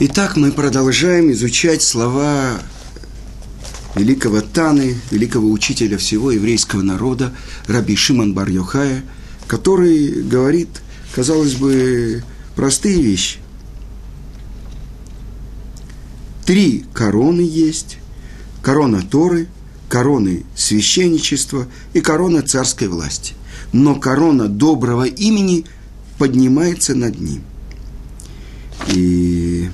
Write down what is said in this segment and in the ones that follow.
Итак, мы продолжаем изучать слова великого Таны, великого учителя всего еврейского народа, Раби Шиман бар Йохая, который говорит, казалось бы, простые вещи. Три короны есть. Корона Торы, короны священничества и корона царской власти. Но корона доброго имени поднимается над ним. И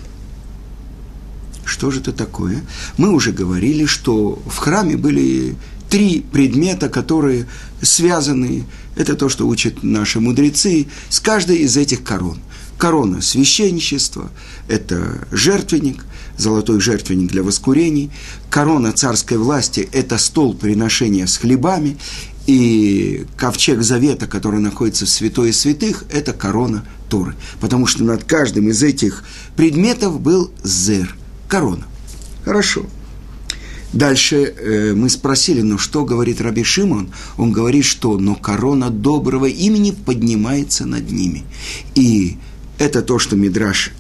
что же это такое? Мы уже говорили, что в храме были три предмета, которые связаны, это то, что учат наши мудрецы, с каждой из этих корон. Корона священничества – это жертвенник, золотой жертвенник для воскурений. Корона царской власти – это стол приношения с хлебами. И ковчег завета, который находится в святой святых, это корона Торы. Потому что над каждым из этих предметов был зер – корона. Хорошо. Дальше э, мы спросили, ну что говорит Раби Шимон? Он говорит, что но корона доброго имени поднимается над ними. И это то, что Мидраш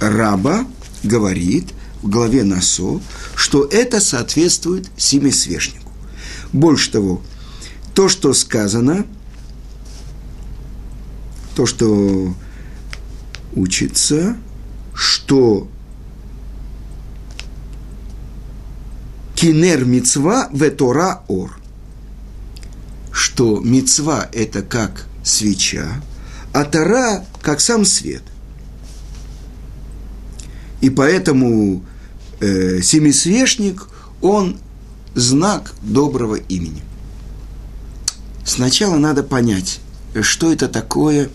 Раба говорит в главе Насо, что это соответствует семисвешнику. Больше того, то, что сказано, то, что учится, что кинер мецва ветора ор. Что мецва – это как свеча, а тара – как сам свет. И поэтому э, семисвешник, он знак доброго имени. Сначала надо понять, что это такое,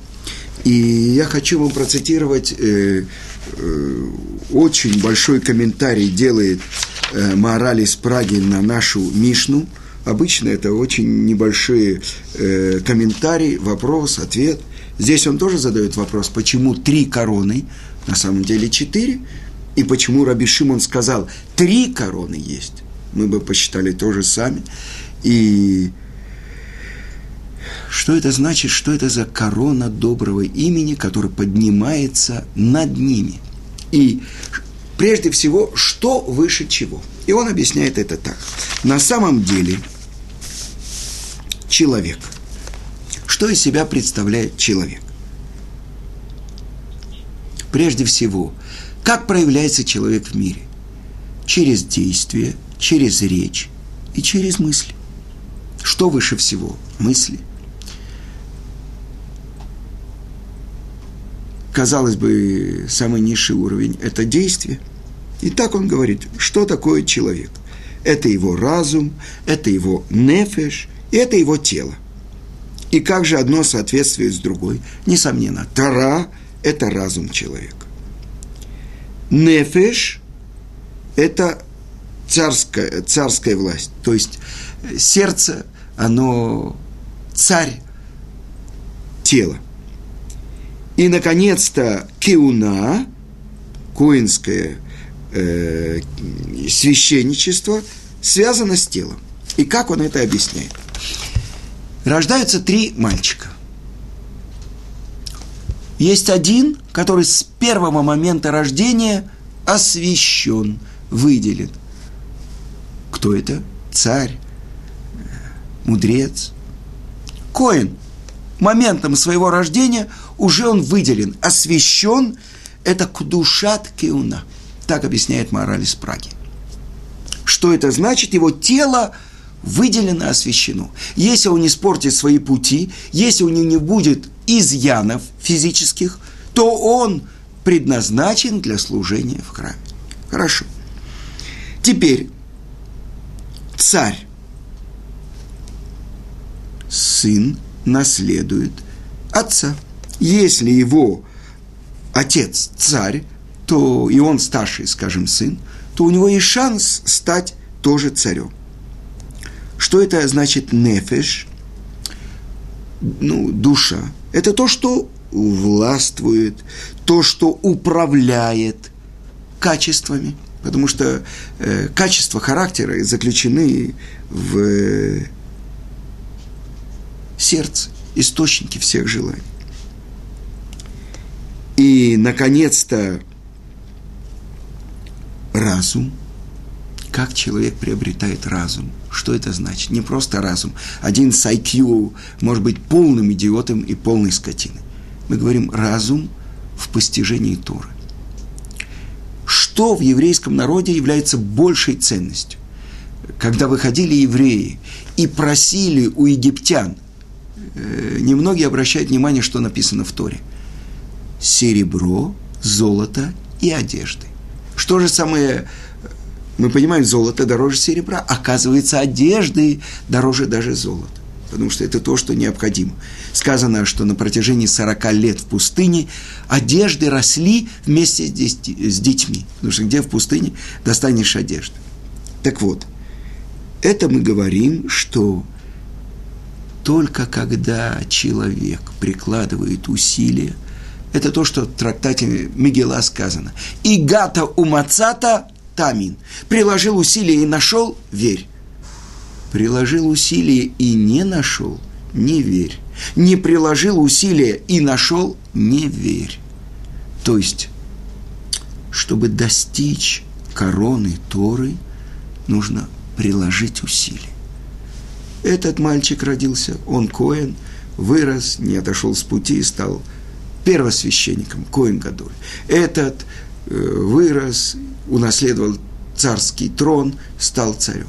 и я хочу вам процитировать э, э, очень большой комментарий делает э, Маораль из Праги на нашу Мишну. Обычно это очень небольшие э, комментарии, вопрос, ответ. Здесь он тоже задает вопрос, почему три короны, на самом деле четыре, и почему Раби Шимон сказал, три короны есть. Мы бы посчитали тоже сами. И что это значит, что это за корона доброго имени, которая поднимается над ними. И прежде всего, что выше чего. И он объясняет это так. На самом деле, человек. Что из себя представляет человек? Прежде всего, как проявляется человек в мире? Через действие, через речь и через мысли. Что выше всего? Мысли. Казалось бы, самый низший уровень – это действие – и так он говорит, что такое человек. Это его разум, это его нефеш, и это его тело. И как же одно соответствует с другой? Несомненно, Тара – это разум человека. Нефеш – это царская, царская власть. То есть сердце, оно царь тела. И, наконец-то, кеуна, коинская э, священничество связано с телом. И как он это объясняет? Рождаются три мальчика. Есть один, который с первого момента рождения освящен, выделен. Кто это? Царь, мудрец. Коин. Моментом своего рождения уже он выделен, освящен. Это кудушат кеуна – так объясняет мораль из Праги. Что это значит? Его тело выделено, освящено. Если он не испортит свои пути, если у него не будет изъянов физических, то он предназначен для служения в храме. Хорошо. Теперь царь, сын наследует отца. Если его отец царь, то и он старший, скажем, сын, то у него есть шанс стать тоже царем. Что это значит нефеш? Ну, душа. Это то, что властвует, то, что управляет качествами. Потому что э, качества характера заключены в э, сердце, источнике всех желаний. И, наконец-то, разум. Как человек приобретает разум? Что это значит? Не просто разум. Один с IQ может быть полным идиотом и полной скотиной. Мы говорим разум в постижении Торы. Что в еврейском народе является большей ценностью? Когда выходили евреи и просили у египтян, э, немногие обращают внимание, что написано в Торе. Серебро, золото и одежды. Что же самое, мы понимаем, золото дороже серебра, оказывается, одежды дороже даже золота потому что это то, что необходимо. Сказано, что на протяжении 40 лет в пустыне одежды росли вместе с детьми. Потому что где в пустыне достанешь одежды. Так вот, это мы говорим, что только когда человек прикладывает усилия, это то, что в трактате Мигела сказано. «И гата умацата тамин». Приложил усилия и нашел – верь. Приложил усилия и не нашел – не верь. Не приложил усилия и нашел – не верь. То есть, чтобы достичь короны Торы, нужно приложить усилия. Этот мальчик родился, он Коэн, вырос, не отошел с пути, стал первосвященником, Коэн Гадоль. Этот э, вырос, унаследовал царский трон, стал царем.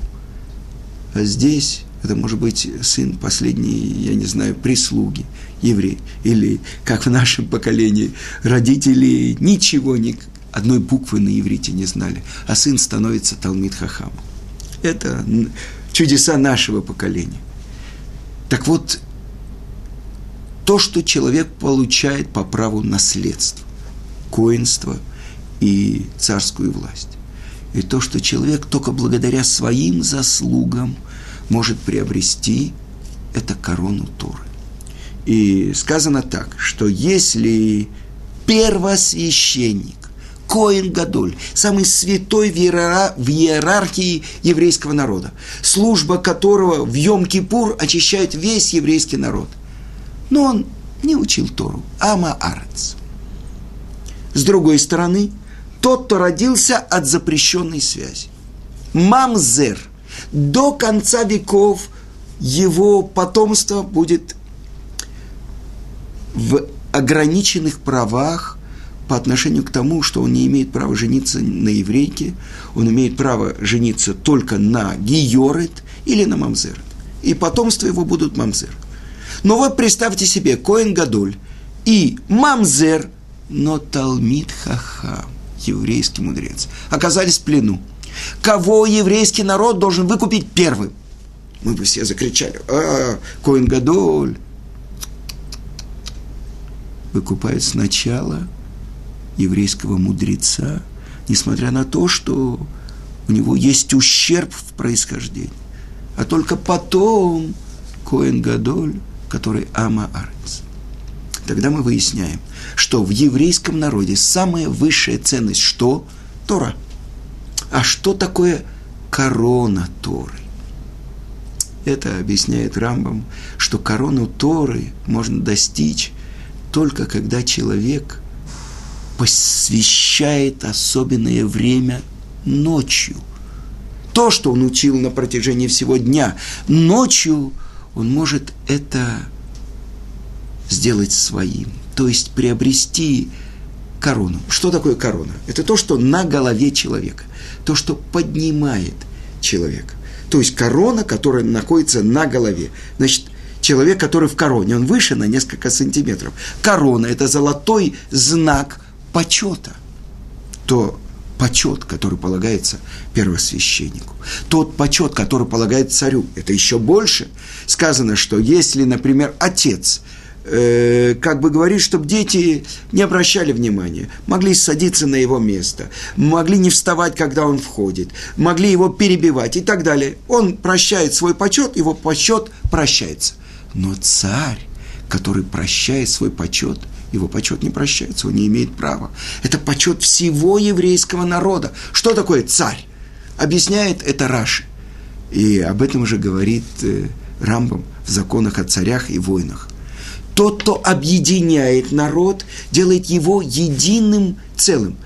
А здесь это может быть сын последней, я не знаю, прислуги, еврей. Или, как в нашем поколении, родители ничего, ни одной буквы на иврите не знали, а сын становится Талмит Хахам. Это чудеса нашего поколения. Так вот, то, что человек получает по праву наследства, коинство и царскую власть. И то, что человек только благодаря своим заслугам может приобрести, это корону Торы. И сказано так, что если первосвященник Коин Гадоль, самый святой в, иера, в иерархии еврейского народа, служба которого в Йом-Кипур очищает весь еврейский народ. Но он не учил Тору, Ама Арец. С другой стороны, тот, кто родился от запрещенной связи. Мамзер. До конца веков его потомство будет в ограниченных правах по отношению к тому, что он не имеет права жениться на еврейке, он имеет право жениться только на гиорет или на мамзер. И потомство его будут мамзер. Но вот представьте себе, Коэн Гадоль и мамзер, но Талмит Хахам, еврейский мудрец, оказались в плену. Кого еврейский народ должен выкупить первым? Мы бы все закричали, а, Коэн Гадоль. Выкупает сначала – еврейского мудреца, несмотря на то, что у него есть ущерб в происхождении. А только потом Коэн Гадоль, который Ама Арец. Тогда мы выясняем, что в еврейском народе самая высшая ценность что? Тора. А что такое корона Торы? Это объясняет Рамбам, что корону Торы можно достичь только когда человек посвящает особенное время ночью. То, что он учил на протяжении всего дня, ночью он может это сделать своим, то есть приобрести корону. Что такое корона? Это то, что на голове человека, то, что поднимает человека. То есть корона, которая находится на голове. Значит, человек, который в короне, он выше на несколько сантиметров. Корона – это золотой знак почета, то почет, который полагается первосвященнику, тот почет, который полагается царю, это еще больше. Сказано, что если, например, отец э, как бы говорит, чтобы дети не обращали внимания, могли садиться на его место, могли не вставать, когда он входит, могли его перебивать и так далее. Он прощает свой почет, его почет прощается. Но царь, который прощает свой почет – его почет не прощается, он не имеет права. Это почет всего еврейского народа. Что такое царь? Объясняет это Раши. И об этом уже говорит э, Рамбам в законах о царях и войнах. Тот, кто объединяет народ, делает его единым целым.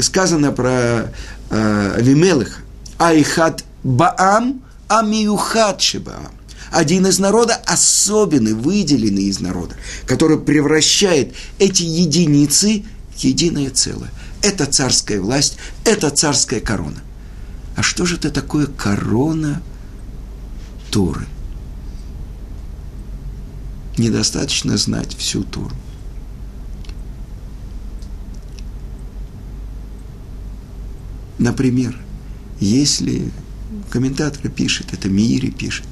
Сказано про э, Авимелеха, Айхат Баам, Амиюхат Шибаам. Один из народа особенный, выделенный из народа, который превращает эти единицы в единое целое. Это царская власть, это царская корона. А что же это такое корона Торы? Недостаточно знать всю Тору. Например, если комментатор пишет, это Мири пишет,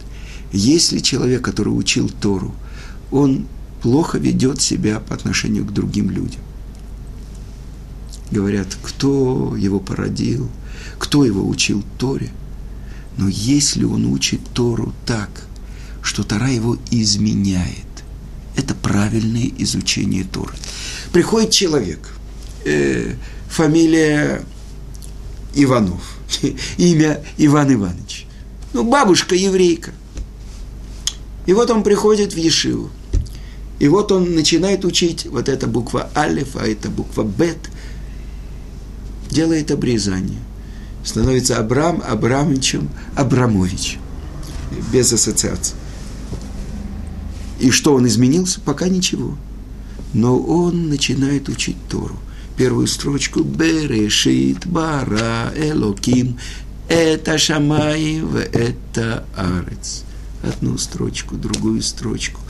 если человек, который учил Тору, он плохо ведет себя по отношению к другим людям. Говорят, кто его породил, кто его учил Торе. Но если он учит Тору так, что Тора его изменяет, это правильное изучение Торы. Приходит человек, э, фамилия Иванов, имя Иван Иванович. Ну, бабушка еврейка. И вот он приходит в Ешиву. И вот он начинает учить вот эта буква Алиф, а это буква Бет. Делает обрезание. Становится Абрам Абрамовичем Абрамович. Без ассоциации. И что он изменился? Пока ничего. Но он начинает учить Тору. Первую строчку Берешит Бара Элоким это Шамаев, это Арец. Одну строчку, другую строчку.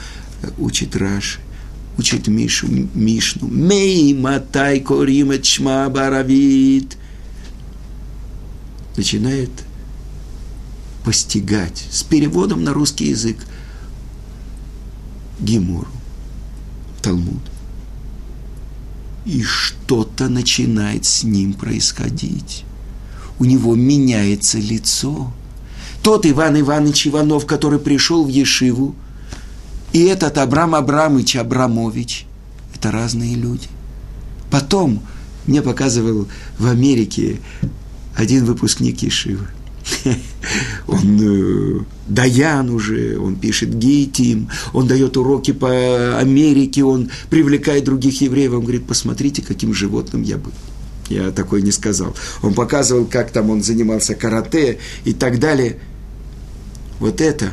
Учит Раши, учит Мишу, Мишну. Мей матай корим шма баравит. Начинает постигать с переводом на русский язык – Гимуру, Талмуд. И что-то начинает с ним происходить. У него меняется лицо. Тот Иван Иванович Иванов, который пришел в Ешиву, и этот Абрам Абрамович Абрамович, это разные люди. Потом мне показывал в Америке один выпускник Ешивы – он э, Даян уже, он пишет гейтим, он дает уроки по Америке, он привлекает других евреев, он говорит, посмотрите, каким животным я был. Я такой не сказал. Он показывал, как там он занимался карате и так далее. Вот это,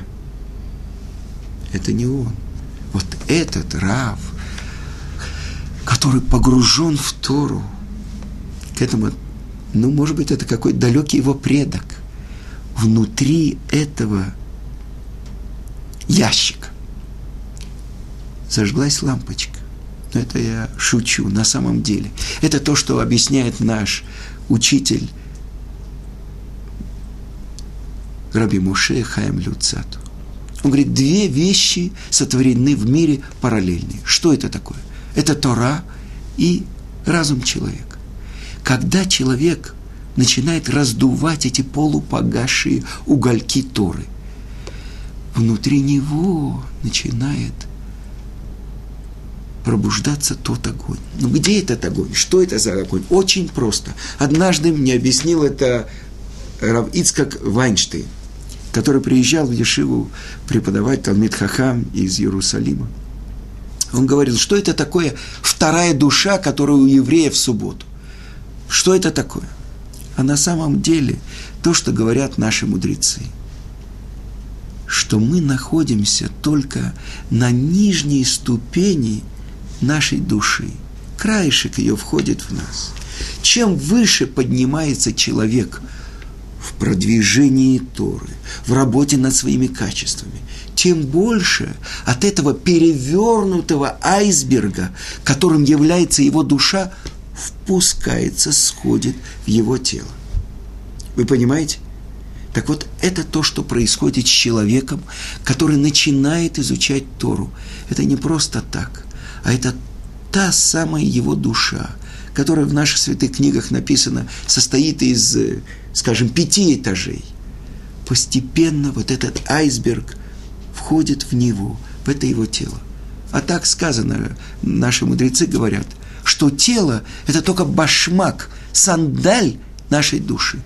это не он. Вот этот Рав, который погружен в Тору, к этому, ну, может быть, это какой-то далекий его предок – внутри этого ящика зажглась лампочка. Но это я шучу, на самом деле. Это то, что объясняет наш учитель Раби Муше Хаем Люцату. Он говорит, две вещи сотворены в мире параллельные. Что это такое? Это Тора и разум человека. Когда человек начинает раздувать эти полупогасшие угольки Торы. Внутри него начинает пробуждаться тот огонь. Но где этот огонь? Что это за огонь? Очень просто. Однажды мне объяснил это Рав Ицкак Вайнштейн, который приезжал в Ешиву преподавать Талмит Хахам из Иерусалима. Он говорил, что это такое вторая душа, которая у евреев в субботу. Что это такое? А на самом деле то, что говорят наши мудрецы, что мы находимся только на нижней ступени нашей души. Краешек ее входит в нас. Чем выше поднимается человек в продвижении Торы, в работе над своими качествами, тем больше от этого перевернутого айсберга, которым является его душа, впускается, сходит в его тело. Вы понимаете? Так вот, это то, что происходит с человеком, который начинает изучать Тору. Это не просто так, а это та самая его душа, которая в наших святых книгах написана, состоит из, скажем, пяти этажей. Постепенно вот этот айсберг входит в него, в это его тело. А так сказано, наши мудрецы говорят, что тело – это только башмак, сандаль нашей души.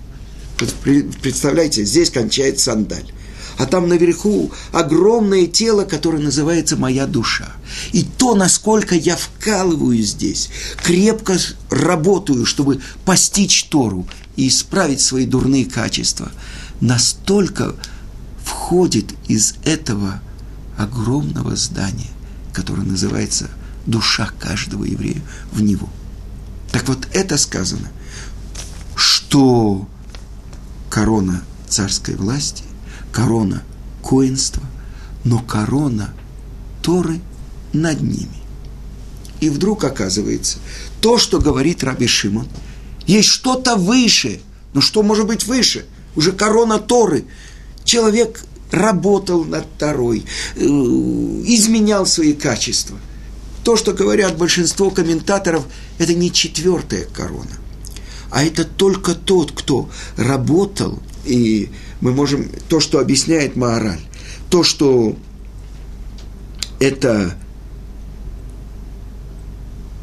Представляете, здесь кончается сандаль. а там наверху огромное тело, которое называется моя душа. И то, насколько я вкалываю здесь, крепко работаю, чтобы постичь Тору и исправить свои дурные качества, настолько входит из этого огромного здания, которое называется душа каждого еврея в него. Так вот это сказано, что корона царской власти, корона коинства, но корона Торы над ними. И вдруг оказывается, то, что говорит Раби Шимон, есть что-то выше. Но что может быть выше? Уже корона Торы. Человек работал над Торой, э, изменял свои качества. То, что говорят большинство комментаторов, это не четвертая корона, а это только тот, кто работал, и мы можем, то, что объясняет Маораль, то, что это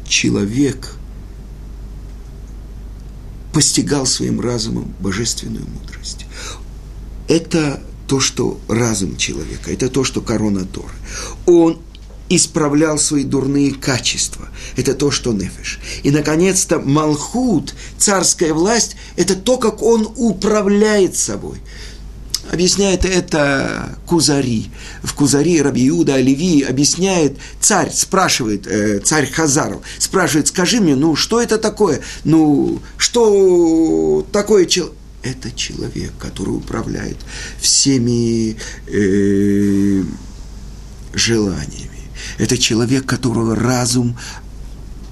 человек постигал своим разумом божественную мудрость. Это то, что разум человека, это то, что корона Торы. Он исправлял свои дурные качества. Это то, что нефиш. И, наконец-то, Малхут, царская власть, это то, как он управляет собой. Объясняет это Кузари. В Кузари Раби Иуда Оливи объясняет, царь спрашивает, э, царь Хазаров, спрашивает, скажи мне, ну что это такое? Ну, что такое человек? Это человек, который управляет всеми э, желаниями. Это человек, которого разум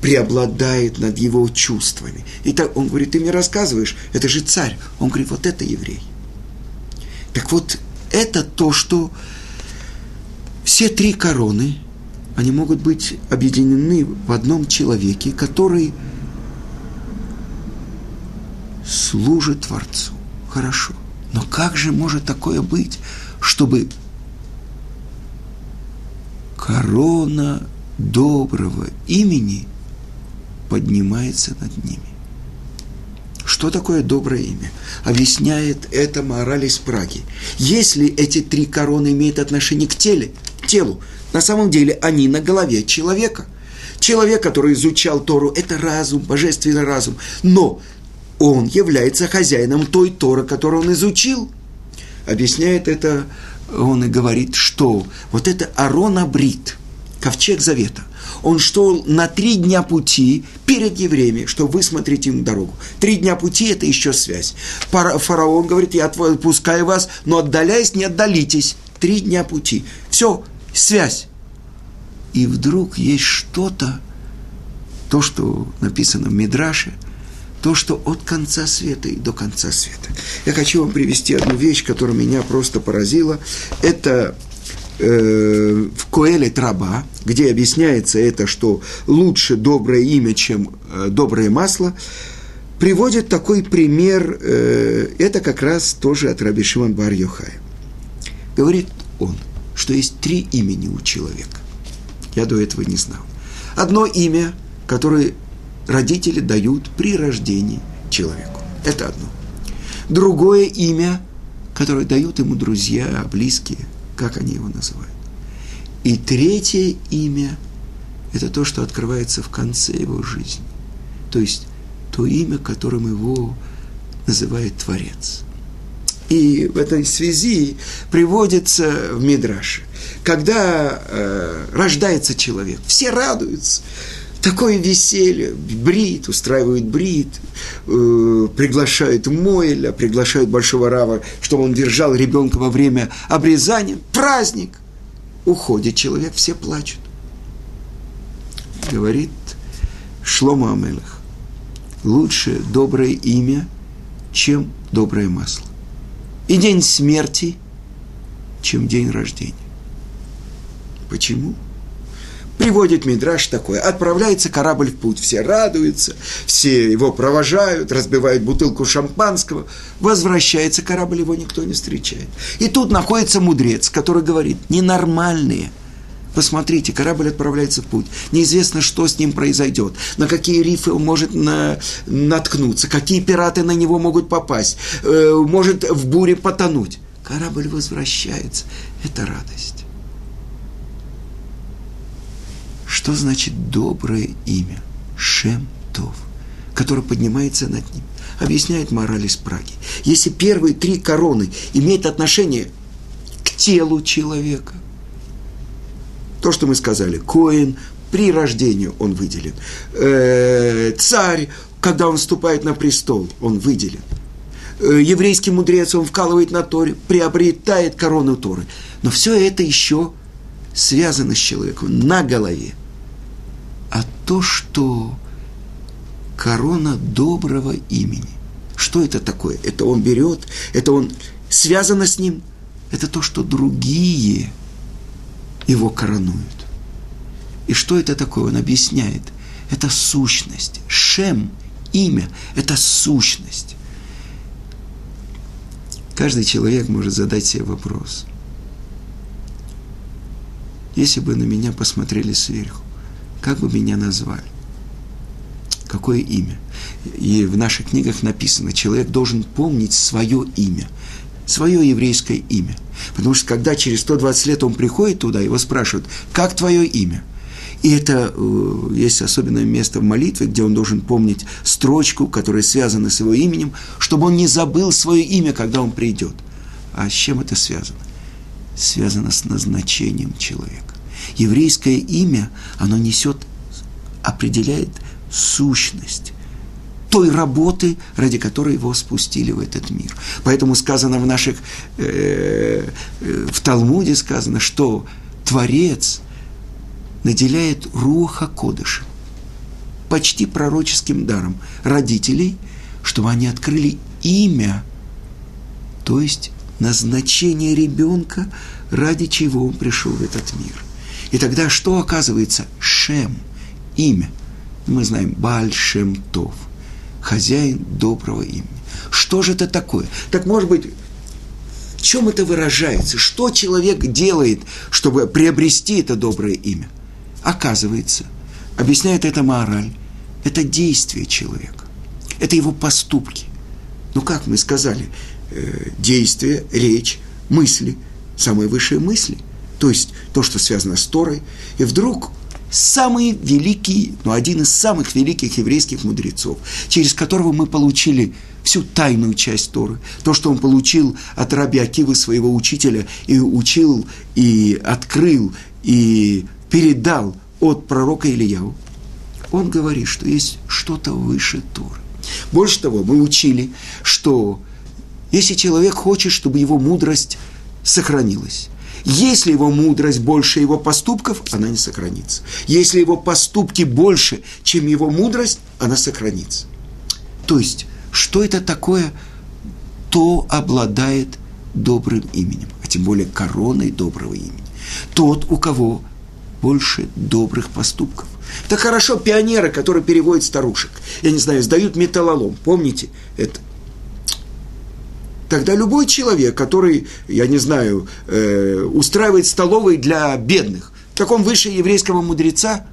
преобладает над его чувствами. И так он говорит, ты мне рассказываешь, это же царь. Он говорит, вот это еврей. Так вот, это то, что все три короны, они могут быть объединены в одном человеке, который служит Творцу. Хорошо. Но как же может такое быть, чтобы корона доброго имени поднимается над ними? Что такое доброе имя? Объясняет это мораль из Праги. Если эти три короны имеют отношение к теле, телу, на самом деле они на голове человека. Человек, который изучал Тору, это разум, божественный разум. Но он является хозяином той Торы, которую он изучил. Объясняет это, он и говорит, что вот это Арон Абрит, ковчег завета, он шел на три дня пути перед евреями, чтобы высмотреть им дорогу. Три дня пути – это еще связь. Фараон говорит, я отпускаю вас, но отдаляясь, не отдалитесь. Три дня пути. Все, связь. И вдруг есть что-то, то, что написано в Мидраше – то, что от конца света и до конца света. Я хочу вам привести одну вещь, которая меня просто поразила. Это э, в Коэле Траба, где объясняется это, что лучше доброе имя, чем э, доброе масло, приводит такой пример, э, это как раз тоже от Раби Шимон бар -Йохая. Говорит он, что есть три имени у человека. Я до этого не знал. Одно имя, которое родители дают при рождении человеку. Это одно. Другое имя, которое дают ему друзья, близкие, как они его называют. И третье имя – это то, что открывается в конце его жизни. То есть то имя, которым его называет Творец. И в этой связи приводится в Мидраше, когда э, рождается человек, все радуются, Такое веселье. Брит, устраивают брит, э, приглашают Мойля, приглашают Большого Рава, чтобы он держал ребенка во время обрезания. Праздник. Уходит человек, все плачут. Говорит Шлома Амелах. Лучше доброе имя, чем доброе масло. И день смерти, чем день рождения. Почему? Приводит Мидраш такой, отправляется корабль в путь, все радуются, все его провожают, разбивают бутылку шампанского, возвращается корабль, его никто не встречает. И тут находится мудрец, который говорит, ненормальные – Посмотрите, корабль отправляется в путь. Неизвестно, что с ним произойдет, на какие рифы он может на, наткнуться, какие пираты на него могут попасть, э, может в буре потонуть. корабль возвращается. Это радость. Что значит доброе имя? Шем Тов, которое поднимается над ним. Объясняет мораль из Праги. Если первые три короны имеют отношение к телу человека, то, что мы сказали, Коин, при рождении он выделен. Э, царь, когда он вступает на престол, он выделен. Э, еврейский мудрец, он вкалывает на Торе, приобретает корону Торы. Но все это еще связано с человеком на голове. А то, что корона доброго имени, что это такое? Это он берет, это он связано с ним. Это то, что другие его коронуют. И что это такое? Он объясняет. Это сущность. Шем, имя, это сущность. Каждый человек может задать себе вопрос. Если бы на меня посмотрели сверху, как бы меня назвали? Какое имя? И в наших книгах написано, человек должен помнить свое имя, свое еврейское имя. Потому что когда через 120 лет он приходит туда, его спрашивают, как твое имя? И это э, есть особенное место в молитве, где он должен помнить строчку, которая связана с его именем, чтобы он не забыл свое имя, когда он придет. А с чем это связано? Связано с назначением человека. Еврейское имя, оно несет, определяет сущность той работы, ради которой его спустили в этот мир. Поэтому сказано в наших, э, э, в Талмуде сказано, что Творец – наделяет Руха Кодыша, почти пророческим даром родителей, чтобы они открыли имя, то есть назначение ребенка, ради чего он пришел в этот мир. И тогда что оказывается? Шем, имя. Мы знаем Бальшем Тов, хозяин доброго имени. Что же это такое? Так может быть, в чем это выражается? Что человек делает, чтобы приобрести это доброе имя? Оказывается, объясняет это мораль, это действие человека, это его поступки. Ну, как мы сказали, э, действие, речь, мысли, самые высшие мысли, то есть то, что связано с Торой, и вдруг самый великий, ну, один из самых великих еврейских мудрецов, через которого мы получили всю тайную часть Торы, то, что он получил от раби Акивы, своего учителя, и учил, и открыл, и передал от пророка Ильяу, он говорит, что есть что-то выше Торы. Больше того, мы учили, что если человек хочет, чтобы его мудрость сохранилась, если его мудрость больше его поступков, она не сохранится. Если его поступки больше, чем его мудрость, она сохранится. То есть, что это такое? То обладает добрым именем, а тем более короной доброго имени. Тот, у кого больше добрых поступков. Так хорошо пионеры, которые переводят старушек, я не знаю, сдают металлолом, помните это? Тогда любой человек, который, я не знаю, э, устраивает столовые для бедных, так он выше еврейского мудреца.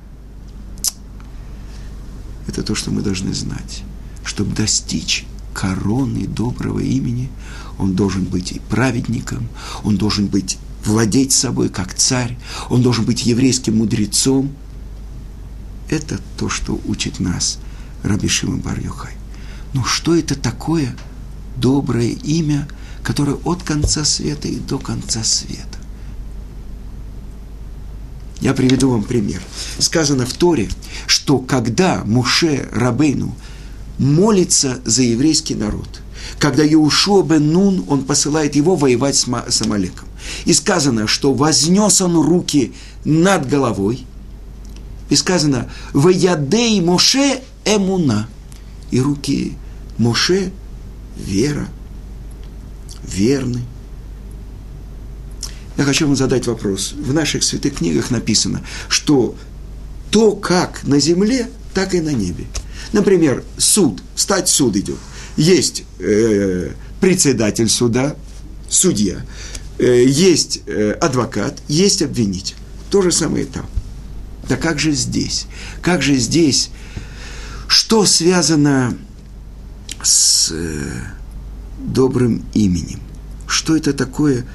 Это то, что мы должны знать. Чтобы достичь короны доброго имени, он должен быть и праведником, он должен быть владеть собой как царь, он должен быть еврейским мудрецом. Это то, что учит нас Раби Шимон бар -Йохай. Но что это такое доброе имя, которое от конца света и до конца света? Я приведу вам пример. Сказано в Торе, что когда Муше Рабейну молится за еврейский народ, когда Иушуа бен Нун, он посылает его воевать с Амалеком, и сказано, что вознес он руки над головой. И сказано, «Ваядей Моше эмуна». И руки Моше – вера, верны. Я хочу вам задать вопрос. В наших святых книгах написано, что то, как на земле, так и на небе. Например, суд, стать суд идет. Есть э, председатель суда, судья. Э, есть э, адвокат, есть обвинитель. То же самое и там. Да как же здесь? Как же здесь? Что связано с э, добрым именем? что это такое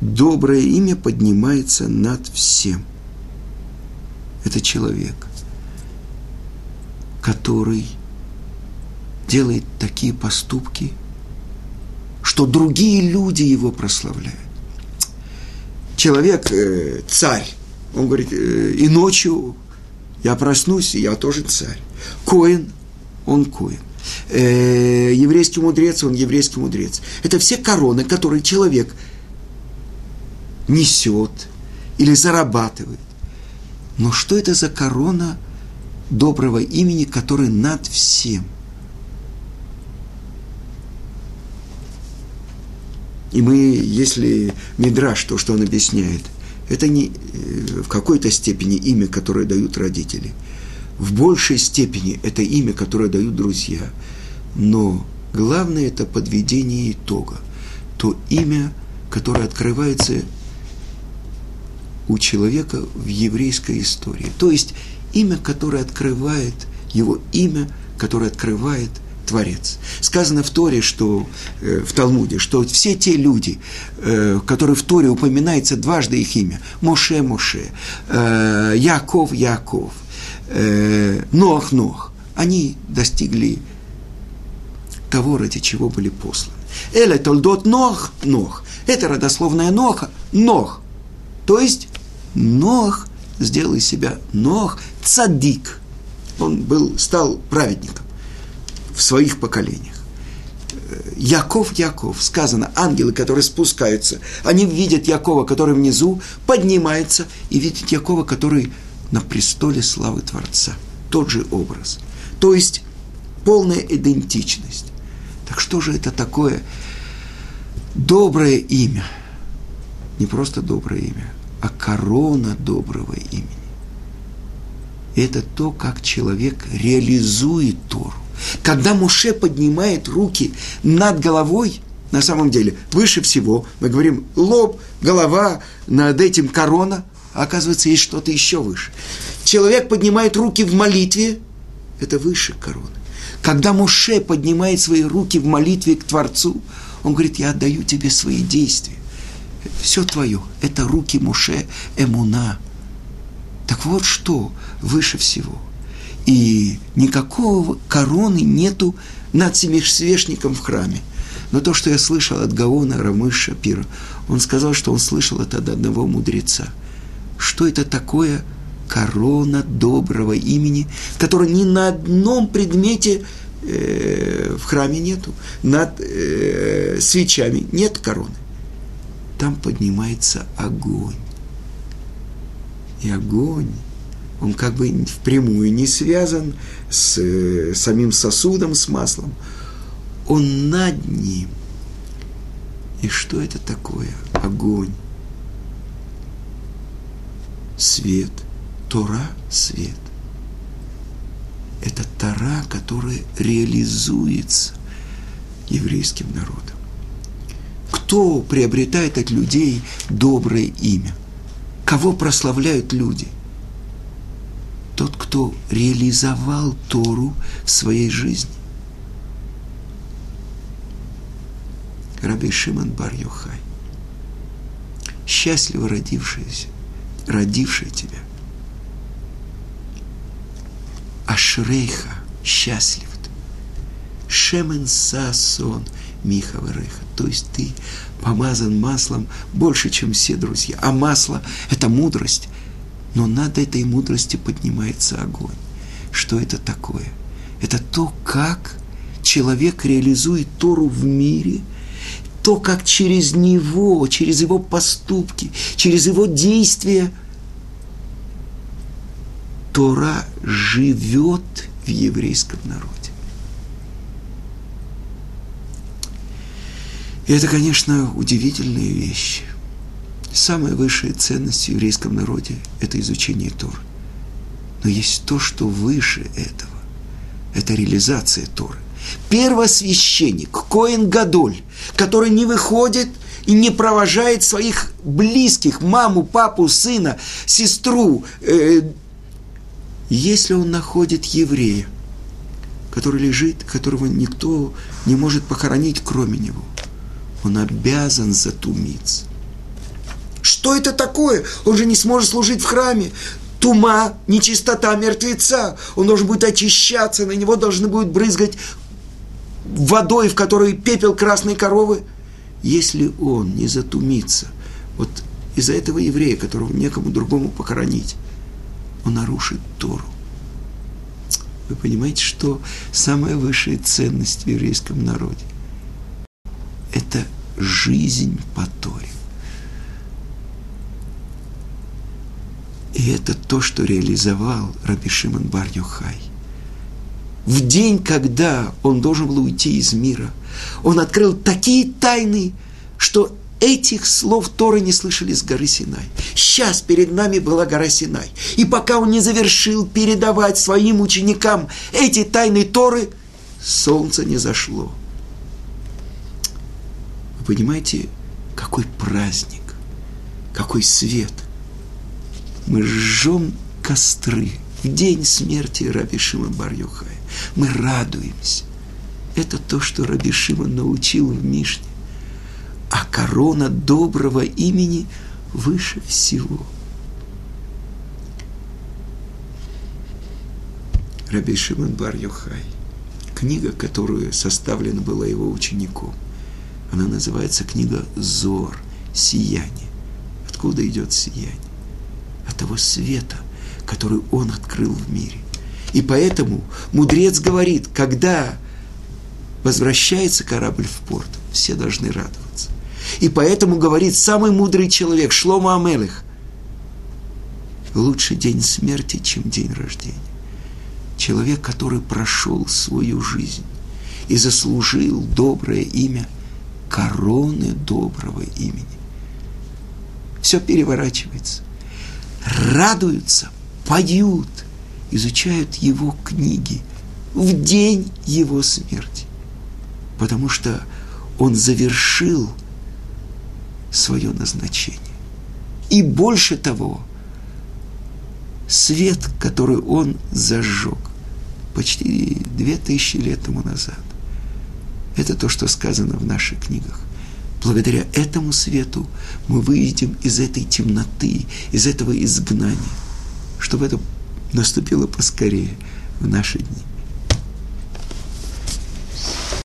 доброе имя поднимается над всем. Это человек, который делает такие поступки, что другие люди его прославляют. Человек, э, царь, он говорит, э, и ночью я проснусь, и я тоже царь. Коин, он коин. Э, еврейский мудрец, он еврейский мудрец. Это все короны, которые человек несет или зарабатывает. Но что это за корона доброго имени, который над всем? И мы, если Мидраш, то, что он объясняет, это не э, в какой-то степени имя, которое дают родители. В большей степени это имя, которое дают друзья. Но главное это подведение итога. То имя, которое открывается у человека в еврейской истории. То есть имя, которое открывает, его имя, которое открывает Творец. Сказано в Торе, что э, в Талмуде, что все те люди, э, которые в Торе упоминается дважды их имя, Моше, Моше, э, Яков, Яков, э, Нох, Нох, они достигли того, ради чего были посланы. Эля толдот Нох, Нох. Это родословная Ноха, Нох. То есть Нох сделал из себя Нох цадик. Он был, стал праведником в своих поколениях. Яков, Яков, сказано, ангелы, которые спускаются, они видят Якова, который внизу, поднимается, и видят Якова, который на престоле славы Творца. Тот же образ. То есть полная идентичность. Так что же это такое доброе имя? Не просто доброе имя, а корона доброго имени. Это то, как человек реализует Тору. Когда Муше поднимает руки над головой, на самом деле, выше всего, мы говорим лоб, голова, над этим корона, а оказывается, есть что-то еще выше. Человек поднимает руки в молитве, это выше короны. Когда Муше поднимает свои руки в молитве к Творцу, он говорит, я отдаю тебе свои действия все твое. Это руки Муше Эмуна. Так вот что выше всего. И никакого короны нету над семисвешником в храме. Но то, что я слышал от Гаона Рамыш Шапира, он сказал, что он слышал это от одного мудреца. Что это такое корона доброго имени, которой ни на одном предмете э, в храме нету, над э, свечами нет короны там поднимается огонь. И огонь, он как бы впрямую не связан с э, самим сосудом, с маслом. Он над ним. И что это такое? Огонь. Свет. Тора – свет. Это Тора, которая реализуется еврейским народом кто приобретает от людей доброе имя? Кого прославляют люди? Тот, кто реализовал Тору в своей жизни. Раби Шимон бар Йохай. Счастливо родившаяся, родившая тебя. Ашрейха, счастлив ты. Шемен Сасон – Миха Вереха. То есть ты помазан маслом больше, чем все друзья. А масло – это мудрость. Но над этой мудростью поднимается огонь. Что это такое? Это то, как человек реализует Тору в мире, то, как через него, через его поступки, через его действия Тора живет в еврейском народе. И это, конечно, удивительная вещь. Самая высшая ценность в еврейском народе – это изучение Торы. Но есть то, что выше этого. Это реализация Торы. Первосвященник, Коин Гадоль, который не выходит и не провожает своих близких, маму, папу, сына, сестру, э, если он находит еврея, который лежит, которого никто не может похоронить, кроме него – он обязан затумиться. Что это такое? Он же не сможет служить в храме. Тума, нечистота мертвеца. Он должен будет очищаться, на него должны будут брызгать водой, в которой пепел красной коровы. Если он не затумится, вот из-за этого еврея, которого некому другому похоронить, он нарушит Тору. Вы понимаете, что самая высшая ценность в еврейском народе – это жизнь по Торе. И это то, что реализовал Раби Шимон бар -Йохай. В день, когда он должен был уйти из мира, он открыл такие тайны, что этих слов Торы не слышали с горы Синай. Сейчас перед нами была гора Синай. И пока он не завершил передавать своим ученикам эти тайны Торы, солнце не зашло. Вы понимаете, какой праздник, какой свет. Мы жжем костры в день смерти Раби Шимон бар -Йохая. Мы радуемся. Это то, что Раби Шимон научил в Мишне а корона доброго имени выше всего. Раби Шимон бар Йохай. Книга, которую составлена была его учеником. Она называется книга Зор, сияние. Откуда идет сияние? От того света, который он открыл в мире. И поэтому мудрец говорит, когда возвращается корабль в порт, все должны радоваться. И поэтому говорит самый мудрый человек, Шлома Амелых, лучше день смерти, чем день рождения. Человек, который прошел свою жизнь и заслужил доброе имя, короны доброго имени. Все переворачивается. Радуются, поют, изучают его книги в день его смерти. Потому что он завершил – свое назначение. И больше того, свет, который он зажег почти две тысячи лет тому назад, это то, что сказано в наших книгах. Благодаря этому свету мы выйдем из этой темноты, из этого изгнания, чтобы это наступило поскорее в наши дни.